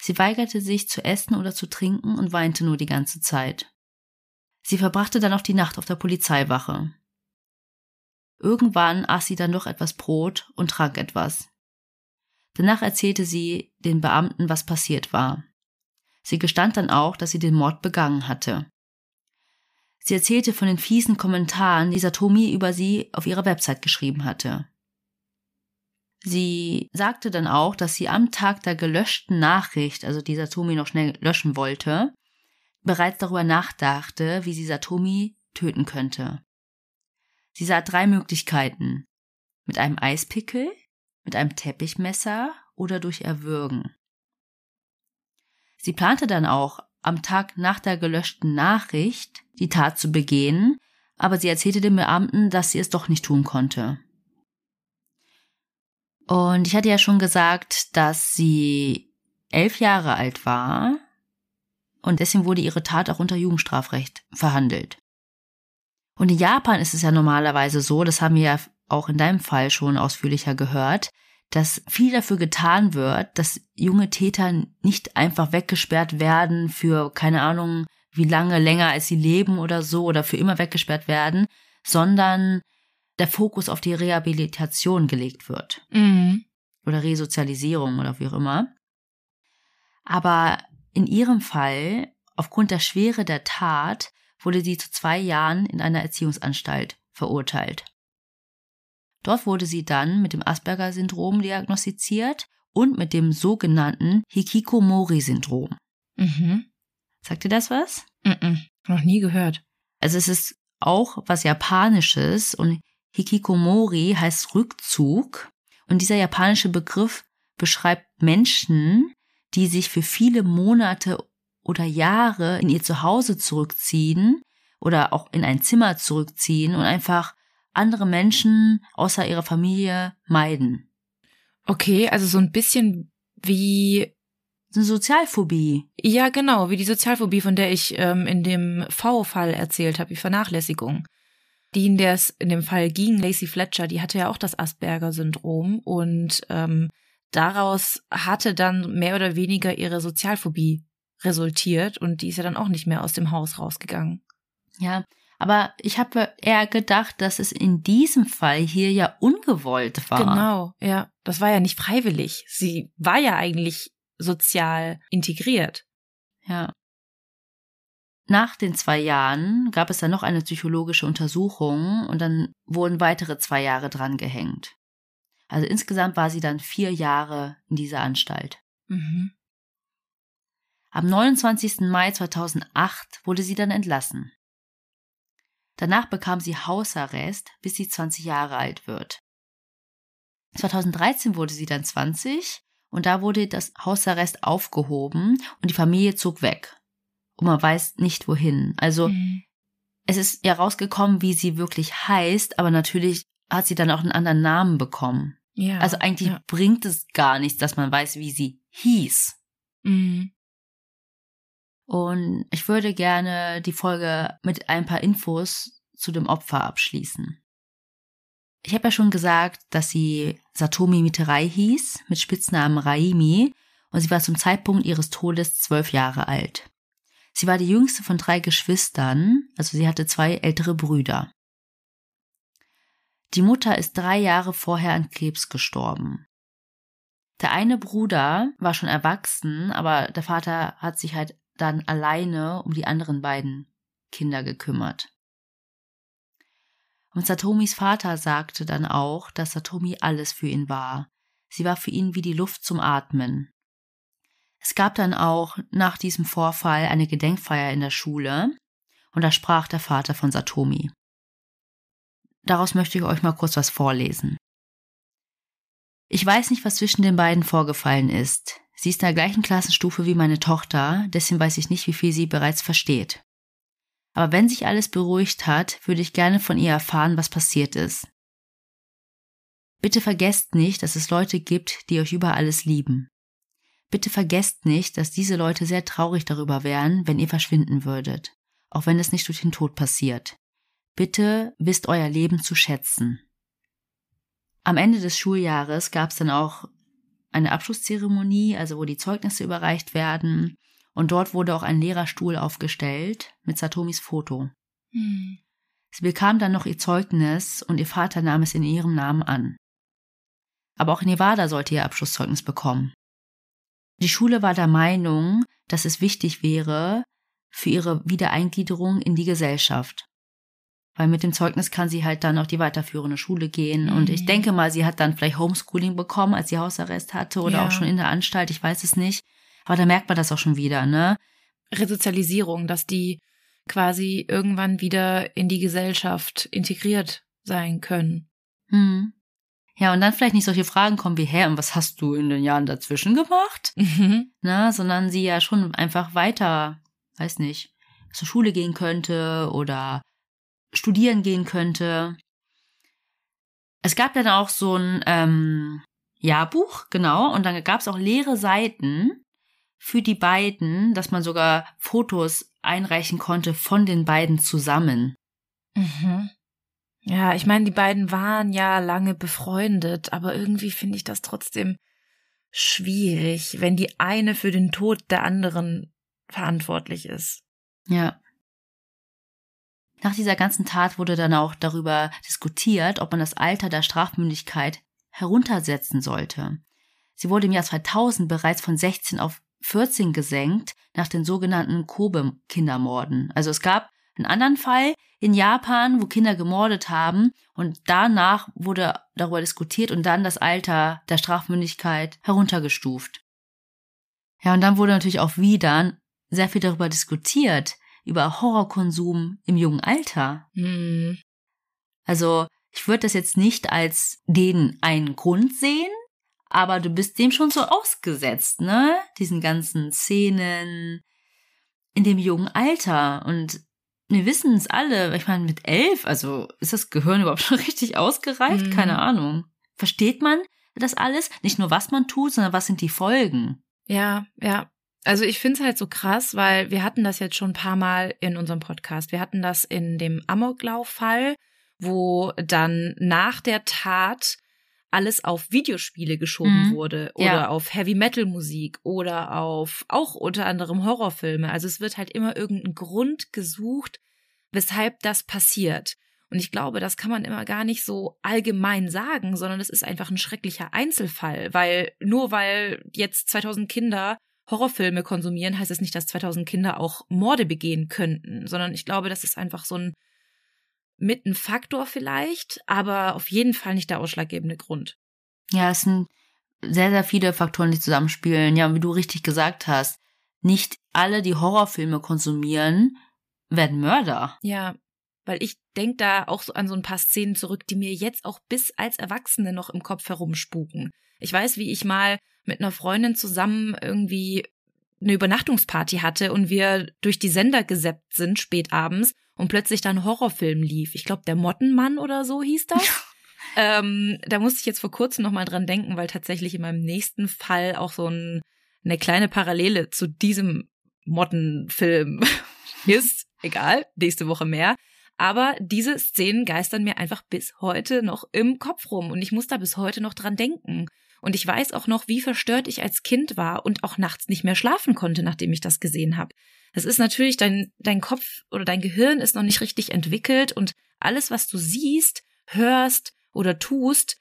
Sie weigerte sich zu essen oder zu trinken und weinte nur die ganze Zeit. Sie verbrachte dann auch die Nacht auf der Polizeiwache. Irgendwann aß sie dann noch etwas Brot und trank etwas. Danach erzählte sie den Beamten, was passiert war. Sie gestand dann auch, dass sie den Mord begangen hatte. Sie erzählte von den fiesen Kommentaren, die Satomi über sie auf ihrer Website geschrieben hatte. Sie sagte dann auch, dass sie am Tag der gelöschten Nachricht, also die Satomi noch schnell löschen wollte, bereits darüber nachdachte, wie sie Satomi töten könnte. Sie sah drei Möglichkeiten. Mit einem Eispickel, mit einem Teppichmesser oder durch Erwürgen. Sie plante dann auch, am Tag nach der gelöschten Nachricht die Tat zu begehen, aber sie erzählte dem Beamten, dass sie es doch nicht tun konnte. Und ich hatte ja schon gesagt, dass sie elf Jahre alt war und deswegen wurde ihre Tat auch unter Jugendstrafrecht verhandelt. Und in Japan ist es ja normalerweise so, das haben wir ja auch in deinem Fall schon ausführlicher gehört, dass viel dafür getan wird, dass junge Täter nicht einfach weggesperrt werden für keine Ahnung, wie lange länger als sie leben oder so oder für immer weggesperrt werden, sondern der Fokus auf die Rehabilitation gelegt wird. Mhm. Oder Resozialisierung oder wie auch immer. Aber in ihrem Fall, aufgrund der Schwere der Tat, wurde sie zu zwei Jahren in einer Erziehungsanstalt verurteilt. Dort wurde sie dann mit dem Asperger-Syndrom diagnostiziert und mit dem sogenannten Hikikomori-Syndrom. Mhm. Sagt dir das was? Mhm. Noch nie gehört. Also es ist auch was Japanisches und Hikikomori heißt Rückzug und dieser japanische Begriff beschreibt Menschen, die sich für viele Monate oder Jahre in ihr Zuhause zurückziehen oder auch in ein Zimmer zurückziehen und einfach andere Menschen außer ihrer Familie meiden. Okay, also so ein bisschen wie eine Sozialphobie. Ja, genau, wie die Sozialphobie, von der ich ähm, in dem V-Fall erzählt habe, die Vernachlässigung. Die, in der es in dem Fall ging, Lacey Fletcher, die hatte ja auch das Asperger-Syndrom und ähm, daraus hatte dann mehr oder weniger ihre Sozialphobie resultiert und die ist ja dann auch nicht mehr aus dem Haus rausgegangen. Ja, aber ich habe eher gedacht, dass es in diesem Fall hier ja ungewollt war. Genau, ja. Das war ja nicht freiwillig. Sie war ja eigentlich sozial integriert. Ja. Nach den zwei Jahren gab es dann noch eine psychologische Untersuchung und dann wurden weitere zwei Jahre dran gehängt. Also insgesamt war sie dann vier Jahre in dieser Anstalt. Mhm. Am 29. Mai 2008 wurde sie dann entlassen. Danach bekam sie Hausarrest, bis sie 20 Jahre alt wird. 2013 wurde sie dann 20 und da wurde das Hausarrest aufgehoben und die Familie zog weg. Und man weiß nicht wohin. Also Mhm. es ist ja rausgekommen, wie sie wirklich heißt, aber natürlich hat sie dann auch einen anderen Namen bekommen. Ja. Also eigentlich Ja. bringt es gar nichts, dass man weiß, wie sie hieß. Mhm. Und ich würde gerne die Folge mit ein paar Infos zu dem Opfer abschließen. Ich habe ja schon gesagt, dass sie Satomi Miterai hieß, mit Spitznamen Raimi, und sie war zum Zeitpunkt ihres Todes zwölf Jahre alt. Sie war die jüngste von drei Geschwistern, also sie hatte zwei ältere Brüder. Die Mutter ist drei Jahre vorher an Krebs gestorben. Der eine Bruder war schon erwachsen, aber der Vater hat sich halt dann alleine um die anderen beiden Kinder gekümmert. Und Satomis Vater sagte dann auch, dass Satomi alles für ihn war. Sie war für ihn wie die Luft zum Atmen. Es gab dann auch nach diesem Vorfall eine Gedenkfeier in der Schule und da sprach der Vater von Satomi. Daraus möchte ich euch mal kurz was vorlesen. Ich weiß nicht, was zwischen den beiden vorgefallen ist. Sie ist in der gleichen Klassenstufe wie meine Tochter, deswegen weiß ich nicht, wie viel sie bereits versteht. Aber wenn sich alles beruhigt hat, würde ich gerne von ihr erfahren, was passiert ist. Bitte vergesst nicht, dass es Leute gibt, die euch über alles lieben. Bitte vergesst nicht, dass diese Leute sehr traurig darüber wären, wenn ihr verschwinden würdet, auch wenn es nicht durch den Tod passiert. Bitte wisst euer Leben zu schätzen. Am Ende des Schuljahres gab es dann auch eine Abschlusszeremonie, also wo die Zeugnisse überreicht werden. Und dort wurde auch ein Lehrerstuhl aufgestellt mit Satomis Foto. Hm. Sie bekam dann noch ihr Zeugnis und ihr Vater nahm es in ihrem Namen an. Aber auch Nevada sollte ihr Abschlusszeugnis bekommen. Die Schule war der Meinung, dass es wichtig wäre für ihre Wiedereingliederung in die Gesellschaft. Weil mit dem Zeugnis kann sie halt dann auf die weiterführende Schule gehen. Mhm. Und ich mhm. denke mal, sie hat dann vielleicht Homeschooling bekommen, als sie Hausarrest hatte oder ja. auch schon in der Anstalt, ich weiß es nicht. Aber da merkt man das auch schon wieder, ne? Resozialisierung, dass die quasi irgendwann wieder in die Gesellschaft integriert sein können. Mhm. Ja, und dann vielleicht nicht solche Fragen kommen wie, hä, und was hast du in den Jahren dazwischen gemacht? Mhm. Na, sondern sie ja schon einfach weiter, weiß nicht, zur Schule gehen könnte oder studieren gehen könnte. Es gab dann auch so ein ähm, Jahrbuch, genau, und dann gab es auch leere Seiten für die beiden, dass man sogar Fotos einreichen konnte von den beiden zusammen. Mhm. Ja, ich meine, die beiden waren ja lange befreundet, aber irgendwie finde ich das trotzdem schwierig, wenn die eine für den Tod der anderen verantwortlich ist. Ja. Nach dieser ganzen Tat wurde dann auch darüber diskutiert, ob man das Alter der Strafmündigkeit heruntersetzen sollte. Sie wurde im Jahr 2000 bereits von 16 auf 14 gesenkt nach den sogenannten Kobe-Kindermorden. Also es gab einen anderen Fall in Japan, wo Kinder gemordet haben und danach wurde darüber diskutiert und dann das Alter der Strafmündigkeit heruntergestuft. Ja, und dann wurde natürlich auch wieder sehr viel darüber diskutiert, über Horrorkonsum im jungen Alter. Mhm. Also ich würde das jetzt nicht als den einen Grund sehen, aber du bist dem schon so ausgesetzt, ne? Diesen ganzen Szenen in dem jungen Alter. Und wir wissen es alle, ich meine, mit elf, also ist das Gehirn überhaupt schon richtig ausgereift? Mhm. Keine Ahnung. Versteht man das alles? Nicht nur, was man tut, sondern was sind die Folgen? Ja, ja. Also ich finde es halt so krass, weil wir hatten das jetzt schon ein paar Mal in unserem Podcast. Wir hatten das in dem Amoklauf-Fall, wo dann nach der Tat alles auf Videospiele geschoben mhm. wurde oder ja. auf Heavy Metal Musik oder auf auch unter anderem Horrorfilme. Also es wird halt immer irgendein Grund gesucht, weshalb das passiert. Und ich glaube, das kann man immer gar nicht so allgemein sagen, sondern es ist einfach ein schrecklicher Einzelfall, weil nur weil jetzt 2000 Kinder Horrorfilme konsumieren, heißt es nicht, dass 2000 Kinder auch Morde begehen könnten, sondern ich glaube, das ist einfach so ein mit ein Faktor vielleicht, aber auf jeden Fall nicht der ausschlaggebende Grund. Ja, es sind sehr, sehr viele Faktoren, die zusammenspielen. Ja, und wie du richtig gesagt hast, nicht alle, die Horrorfilme konsumieren, werden Mörder. Ja, weil ich denke da auch so an so ein paar Szenen zurück, die mir jetzt auch bis als Erwachsene noch im Kopf herumspuken. Ich weiß, wie ich mal mit einer Freundin zusammen irgendwie eine Übernachtungsparty hatte und wir durch die Sender gesäppt sind spät abends und plötzlich dann ein Horrorfilm lief. Ich glaube, der Mottenmann oder so hieß das. ähm, da musste ich jetzt vor kurzem noch mal dran denken, weil tatsächlich in meinem nächsten Fall auch so ein, eine kleine Parallele zu diesem Mottenfilm ist. Egal, nächste Woche mehr. Aber diese Szenen geistern mir einfach bis heute noch im Kopf rum und ich muss da bis heute noch dran denken. Und ich weiß auch noch, wie verstört ich als Kind war und auch nachts nicht mehr schlafen konnte, nachdem ich das gesehen habe. Das ist natürlich dein, dein Kopf oder dein Gehirn ist noch nicht richtig entwickelt und alles, was du siehst, hörst oder tust,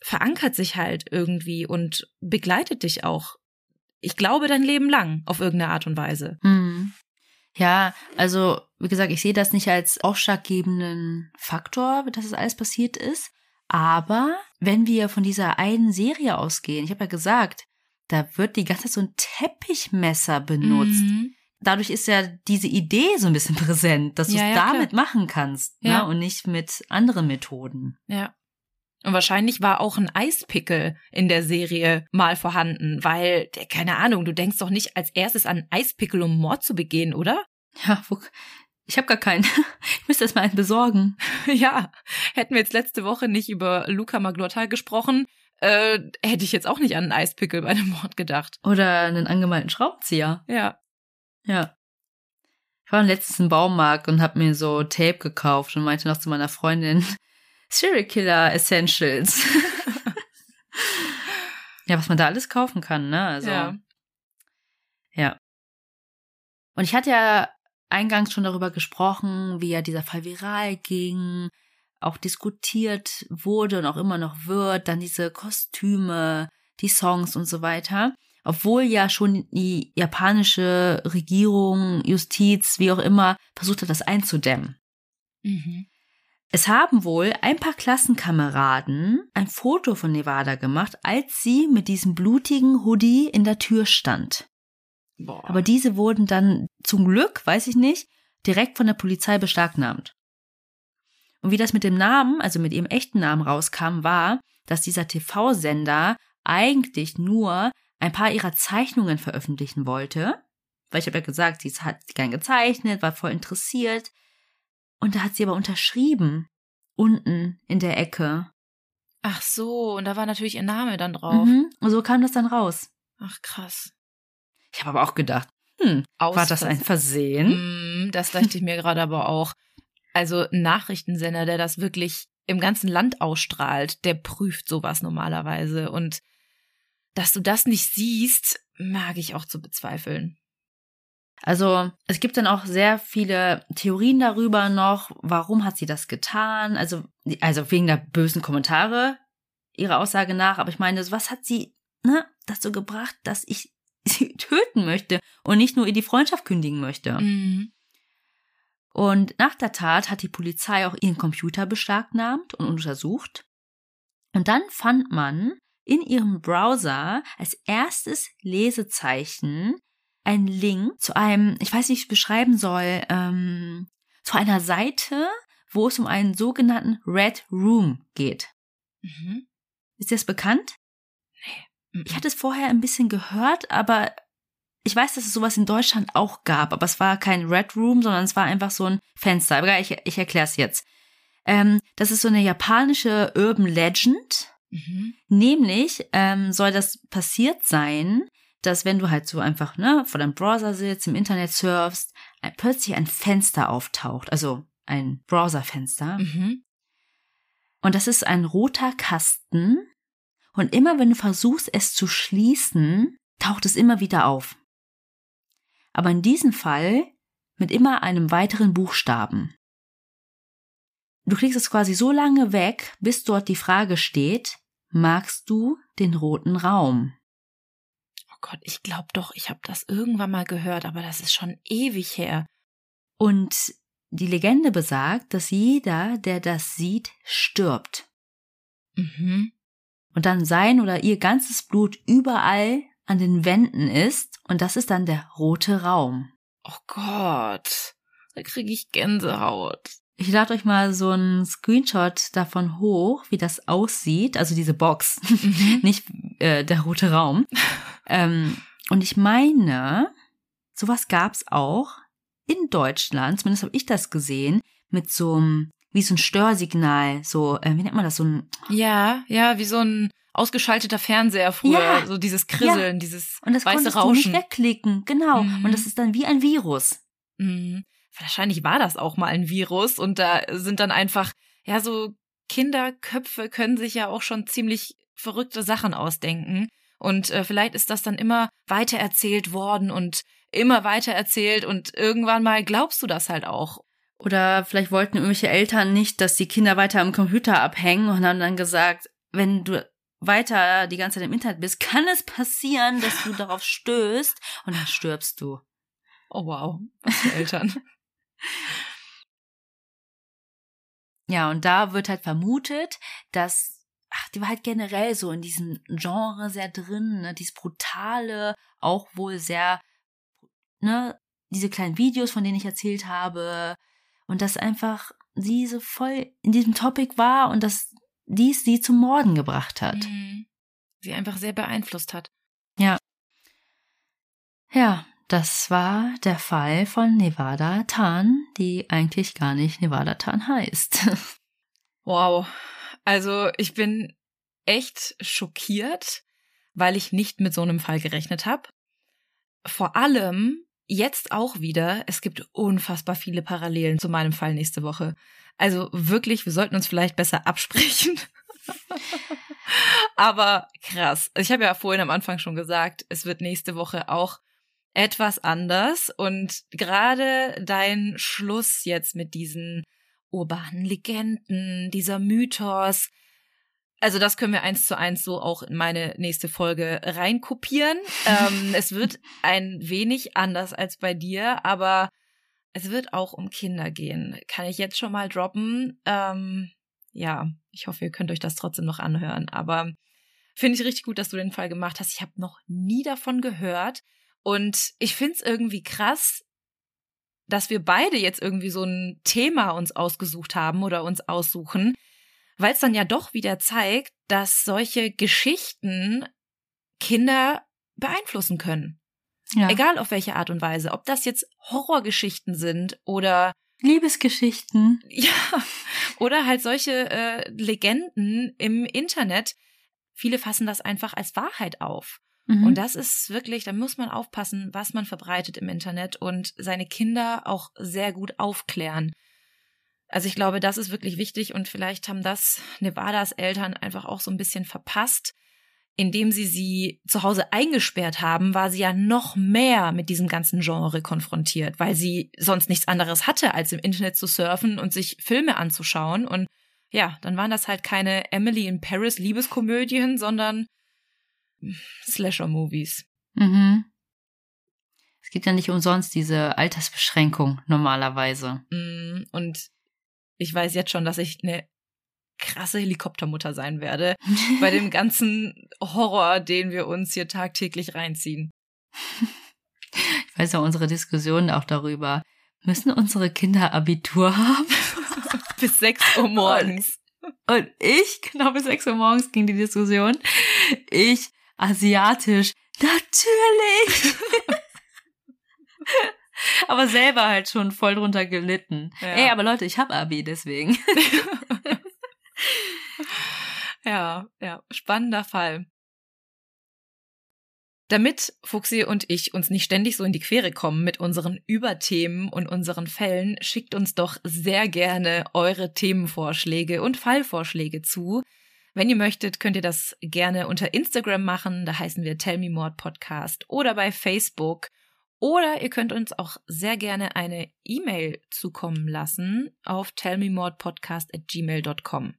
verankert sich halt irgendwie und begleitet dich auch. Ich glaube dein Leben lang auf irgendeine Art und Weise. Mhm. Ja, also wie gesagt, ich sehe das nicht als ausschlaggebenden Faktor, dass es alles passiert ist. Aber wenn wir von dieser einen Serie ausgehen, ich habe ja gesagt, da wird die ganze Zeit so ein Teppichmesser benutzt. Mhm. Dadurch ist ja diese Idee so ein bisschen präsent, dass du es ja, ja, damit klar. machen kannst ne? ja. ne? und nicht mit anderen Methoden. Ja. Und wahrscheinlich war auch ein Eispickel in der Serie mal vorhanden, weil, keine Ahnung, du denkst doch nicht als erstes an Eispickel, um Mord zu begehen, oder? Ja, wo, ich habe gar keinen. Ich müsste erst mal einen besorgen. Ja, hätten wir jetzt letzte Woche nicht über Luca Maglotta gesprochen, äh, hätte ich jetzt auch nicht an einen Eispickel bei einem Mord gedacht. Oder einen angemalten Schraubenzieher. Ja. Ja. Ich war letztens im Baumarkt und habe mir so Tape gekauft und meinte noch zu meiner Freundin, Serial Killer Essentials. ja, was man da alles kaufen kann, ne? Also. Ja. Ja. Und ich hatte ja eingangs schon darüber gesprochen, wie ja dieser Fall viral ging, auch diskutiert wurde und auch immer noch wird, dann diese Kostüme, die Songs und so weiter. Obwohl ja schon die japanische Regierung, Justiz, wie auch immer, versucht hat, das einzudämmen. Mhm. Es haben wohl ein paar Klassenkameraden ein Foto von Nevada gemacht, als sie mit diesem blutigen Hoodie in der Tür stand. Boah. Aber diese wurden dann zum Glück, weiß ich nicht, direkt von der Polizei beschlagnahmt. Und wie das mit dem Namen, also mit ihrem echten Namen rauskam, war, dass dieser TV-Sender eigentlich nur ein paar ihrer Zeichnungen veröffentlichen wollte. Weil ich habe ja gesagt, sie hat gern gezeichnet, war voll interessiert. Und da hat sie aber unterschrieben. Unten in der Ecke. Ach so, und da war natürlich ihr Name dann drauf. Mhm. Und so kam das dann raus. Ach krass. Ich habe aber auch gedacht, hm, Aus war das ein Versehen? Mm, das dachte ich mir gerade aber auch. Also ein Nachrichtensender, der das wirklich im ganzen Land ausstrahlt, der prüft sowas normalerweise. Und dass du das nicht siehst, mag ich auch zu bezweifeln. Also es gibt dann auch sehr viele Theorien darüber noch, warum hat sie das getan? Also, also wegen der bösen Kommentare ihrer Aussage nach. Aber ich meine, was hat sie ne, dazu gebracht, dass ich sie töten möchte und nicht nur ihr die Freundschaft kündigen möchte? Mhm. Und nach der Tat hat die Polizei auch ihren Computer beschlagnahmt und untersucht. Und dann fand man in ihrem Browser als erstes Lesezeichen einen Link zu einem, ich weiß nicht, wie ich beschreiben soll, ähm, zu einer Seite, wo es um einen sogenannten Red Room geht. Mhm. Ist dir das bekannt? Nee. Ich hatte es vorher ein bisschen gehört, aber ich weiß, dass es sowas in Deutschland auch gab, aber es war kein Red Room, sondern es war einfach so ein Fenster. Aber ich, ich erkläre es jetzt. Ähm, das ist so eine japanische Urban Legend. Mhm. Nämlich ähm, soll das passiert sein, dass wenn du halt so einfach ne, vor deinem Browser sitzt, im Internet surfst, ein, plötzlich ein Fenster auftaucht, also ein Browserfenster. Mhm. Und das ist ein roter Kasten. Und immer wenn du versuchst, es zu schließen, taucht es immer wieder auf. Aber in diesem Fall mit immer einem weiteren Buchstaben. Du kriegst es quasi so lange weg, bis dort die Frage steht, magst du den roten Raum? Oh Gott, ich glaube doch, ich habe das irgendwann mal gehört, aber das ist schon ewig her. Und die Legende besagt, dass jeder, der das sieht, stirbt. Mhm. Und dann sein oder ihr ganzes Blut überall an den Wänden ist. Und das ist dann der rote Raum. Oh Gott, da kriege ich Gänsehaut. Ich lade euch mal so einen Screenshot davon hoch, wie das aussieht. Also diese Box, Mhm. nicht äh, der rote Raum. ähm, und ich meine, sowas gab's auch in Deutschland, zumindest habe ich das gesehen, mit so einem, wie so ein Störsignal, so, äh, wie nennt man das, so ein, Ja, ja, wie so ein ausgeschalteter Fernseher früher, Ja. so dieses Krisseln, dieses und das weiße konntest Rauschen. du nicht wegklicken, genau. Mhm. Und das ist dann wie ein Virus. Mhm. Wahrscheinlich war das auch mal ein Virus und da sind dann einfach, ja, so Kinderköpfe können sich ja auch schon ziemlich verrückte Sachen ausdenken. Und äh, vielleicht ist das dann immer weiter erzählt worden und immer weiter erzählt und irgendwann mal glaubst du das halt auch. Oder vielleicht wollten irgendwelche Eltern nicht, dass die Kinder weiter am Computer abhängen und haben dann gesagt, wenn du weiter die ganze Zeit im Internet bist, kann es passieren, dass du darauf stößt und dann stirbst du. Oh wow, was für Eltern. Ja, und da wird halt vermutet, dass, ach, die war halt generell so in diesem Genre sehr drin, ne, dieses Brutale, auch wohl sehr, ne, diese kleinen Videos, von denen ich erzählt habe, und dass einfach sie so voll in diesem Topic war und dass dies sie zum Morden gebracht hat. Mhm. Sie einfach sehr beeinflusst hat. Ja. Ja, das war der Fall von Nevada Tan, die eigentlich gar nicht Nevada Tan heißt. Wow. Also ich bin echt schockiert, weil ich nicht mit so einem Fall gerechnet habe. Vor allem jetzt auch wieder, es gibt unfassbar viele Parallelen zu meinem Fall nächste Woche. Also wirklich, wir sollten uns vielleicht besser absprechen. Aber krass. Ich habe ja vorhin am Anfang schon gesagt, es wird nächste Woche auch etwas anders. Und gerade dein Schluss jetzt mit diesen urbanen Legenden, dieser Mythos. Also das können wir eins zu eins so auch in meine nächste Folge reinkopieren. ähm, es wird ein wenig anders als bei dir, aber es wird auch um Kinder gehen. Kann ich jetzt schon mal droppen. Ähm, ja, ich hoffe, ihr könnt euch das trotzdem noch anhören. Aber finde ich richtig gut, dass du den Fall gemacht hast. Ich habe noch nie davon gehört. Und ich finde es irgendwie krass, dass wir beide jetzt irgendwie so ein Thema uns ausgesucht haben oder uns aussuchen, weil es dann ja doch wieder zeigt, dass solche Geschichten Kinder beeinflussen können. Ja. Egal auf welche Art und Weise. Ob das jetzt Horrorgeschichten sind oder Liebesgeschichten. Ja. Oder halt solche äh, Legenden im Internet. Viele fassen das einfach als Wahrheit auf. Mhm. Und das ist wirklich, da muss man aufpassen, was man verbreitet im Internet und seine Kinder auch sehr gut aufklären. Also ich glaube, das ist wirklich wichtig und vielleicht haben das Nevadas Eltern einfach auch so ein bisschen verpasst. Indem sie sie zu Hause eingesperrt haben, war sie ja noch mehr mit diesem ganzen Genre konfrontiert, weil sie sonst nichts anderes hatte, als im Internet zu surfen und sich Filme anzuschauen. Und ja, dann waren das halt keine Emily in Paris Liebeskomödien, sondern Slasher-Movies. Mhm. Es gibt ja nicht umsonst diese Altersbeschränkung normalerweise. Mm, und ich weiß jetzt schon, dass ich eine krasse Helikoptermutter sein werde bei dem ganzen Horror, den wir uns hier tagtäglich reinziehen. Ich weiß ja unsere Diskussionen auch darüber. Müssen unsere Kinder Abitur haben? bis 6 Uhr morgens. Und ich, genau bis 6 Uhr morgens ging die Diskussion. Ich asiatisch. Natürlich! aber selber halt schon voll drunter gelitten. Ja. Ey, aber Leute, ich hab Abi, deswegen. ja, ja, spannender Fall. Damit Fuxi und ich uns nicht ständig so in die Quere kommen mit unseren Überthemen und unseren Fällen, schickt uns doch sehr gerne eure Themenvorschläge und Fallvorschläge zu. Wenn ihr möchtet, könnt ihr das gerne unter Instagram machen, da heißen wir Tell Me More Podcast oder bei Facebook. Oder ihr könnt uns auch sehr gerne eine E-Mail zukommen lassen auf tellmemordpodcast at gmail.com.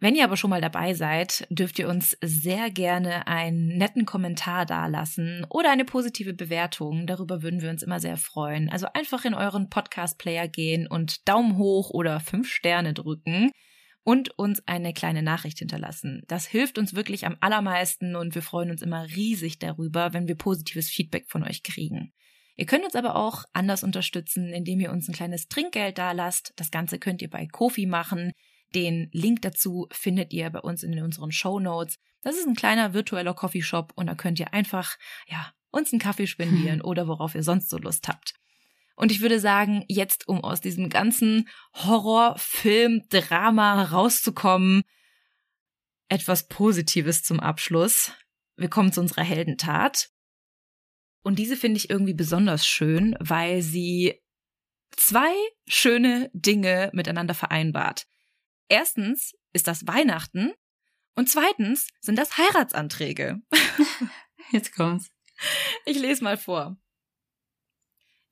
Wenn ihr aber schon mal dabei seid, dürft ihr uns sehr gerne einen netten Kommentar dalassen oder eine positive Bewertung. Darüber würden wir uns immer sehr freuen. Also einfach in euren Podcast-Player gehen und Daumen hoch oder fünf Sterne drücken und uns eine kleine Nachricht hinterlassen. Das hilft uns wirklich am allermeisten und wir freuen uns immer riesig darüber, wenn wir positives Feedback von euch kriegen. Ihr könnt uns aber auch anders unterstützen, indem ihr uns ein kleines Trinkgeld dalasst. Das Ganze könnt ihr bei Kofi machen. Den Link dazu findet ihr bei uns in unseren Show Notes. Das ist ein kleiner virtueller Coffeeshop und da könnt ihr einfach, ja, uns einen Kaffee spendieren oder worauf ihr sonst so Lust habt. Und ich würde sagen, jetzt, um aus diesem ganzen Horrorfilm-Drama rauszukommen, etwas Positives zum Abschluss. Wir kommen zu unserer Heldentat. Und diese finde ich irgendwie besonders schön, weil sie zwei schöne Dinge miteinander vereinbart. Erstens ist das Weihnachten und zweitens sind das Heiratsanträge. Jetzt kommt's. Ich lese mal vor.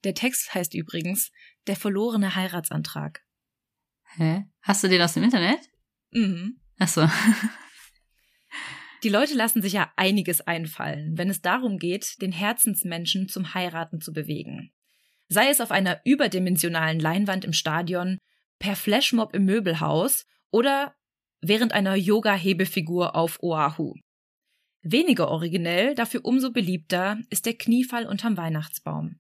Der Text heißt übrigens Der verlorene Heiratsantrag. Hä? Hast du den aus dem Internet? Mhm. Ach so. Die Leute lassen sich ja einiges einfallen, wenn es darum geht, den Herzensmenschen zum Heiraten zu bewegen. Sei es auf einer überdimensionalen Leinwand im Stadion, per Flashmob im Möbelhaus oder während einer Yoga-Hebefigur auf Oahu. Weniger originell, dafür umso beliebter ist der Kniefall unterm Weihnachtsbaum.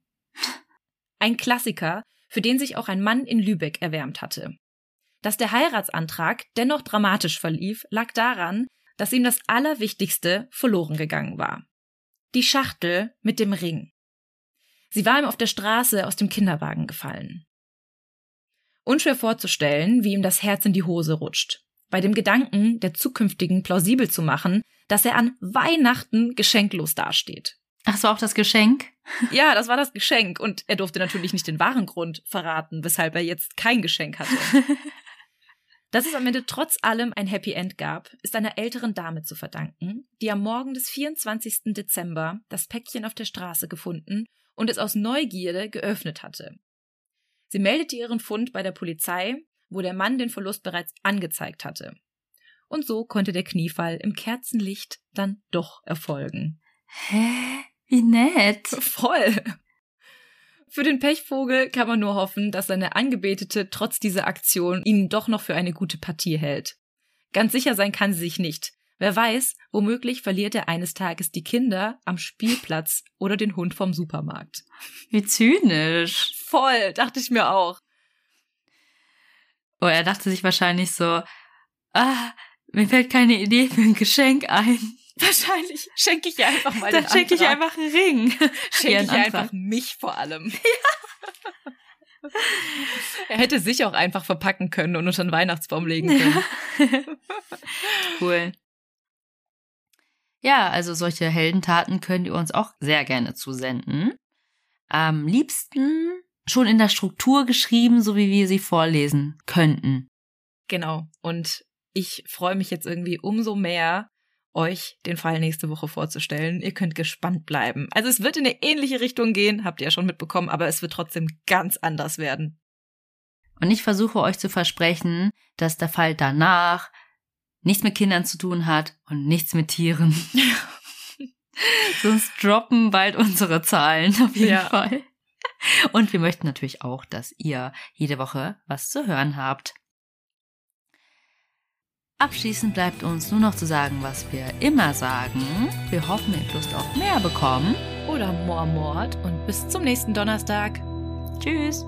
Ein Klassiker, für den sich auch ein Mann in Lübeck erwärmt hatte. Dass der Heiratsantrag dennoch dramatisch verlief, lag daran, dass ihm das Allerwichtigste verloren gegangen war. Die Schachtel mit dem Ring. Sie war ihm auf der Straße aus dem Kinderwagen gefallen. Unschwer vorzustellen, wie ihm das Herz in die Hose rutscht. Bei dem Gedanken, der zukünftigen plausibel zu machen, dass er an Weihnachten geschenklos dasteht. Ach so, auch das Geschenk? Ja, das war das Geschenk. Und er durfte natürlich nicht den wahren Grund verraten, weshalb er jetzt kein Geschenk hatte. Dass es am Ende trotz allem ein Happy End gab, ist einer älteren Dame zu verdanken, die am Morgen des 24. Dezember das Päckchen auf der Straße gefunden und es aus Neugierde geöffnet hatte. Sie meldete ihren Fund bei der Polizei, wo der Mann den Verlust bereits angezeigt hatte. Und so konnte der Kniefall im Kerzenlicht dann doch erfolgen. Hä? Wie nett. Voll. Für den Pechvogel kann man nur hoffen, dass seine Angebetete trotz dieser Aktion ihn doch noch für eine gute Partie hält. Ganz sicher sein kann sie sich nicht. Wer weiß, womöglich verliert er eines Tages die Kinder am Spielplatz oder den Hund vom Supermarkt. Wie zynisch. Voll, dachte ich mir auch. Oh, er dachte sich wahrscheinlich so, ah, mir fällt keine Idee für ein Geschenk ein. Wahrscheinlich schenke ich ihr einfach mal Dann den schenke ich Antrag. einfach einen Ring. Schenke ich ihr einfach mich vor allem. er hätte sich auch einfach verpacken können und unter den Weihnachtsbaum legen können. cool. Ja, also solche Heldentaten könnt ihr uns auch sehr gerne zusenden. Am liebsten schon in der Struktur geschrieben, so wie wir sie vorlesen könnten. Genau. Und ich freue mich jetzt irgendwie umso mehr, euch den Fall nächste Woche vorzustellen. Ihr könnt gespannt bleiben. Also es wird in eine ähnliche Richtung gehen, habt ihr ja schon mitbekommen, aber es wird trotzdem ganz anders werden. Und ich versuche euch zu versprechen, dass der Fall danach nichts mit Kindern zu tun hat und nichts mit Tieren. Sonst droppen bald unsere Zahlen auf jeden Ja. Fall. Und wir möchten natürlich auch, dass ihr jede Woche was zu hören habt. Abschließend bleibt uns nur noch zu sagen, was wir immer sagen. Wir hoffen, ihr habt Lust auf mehr bekommen. Oder Moormord und bis zum nächsten Donnerstag. Tschüss.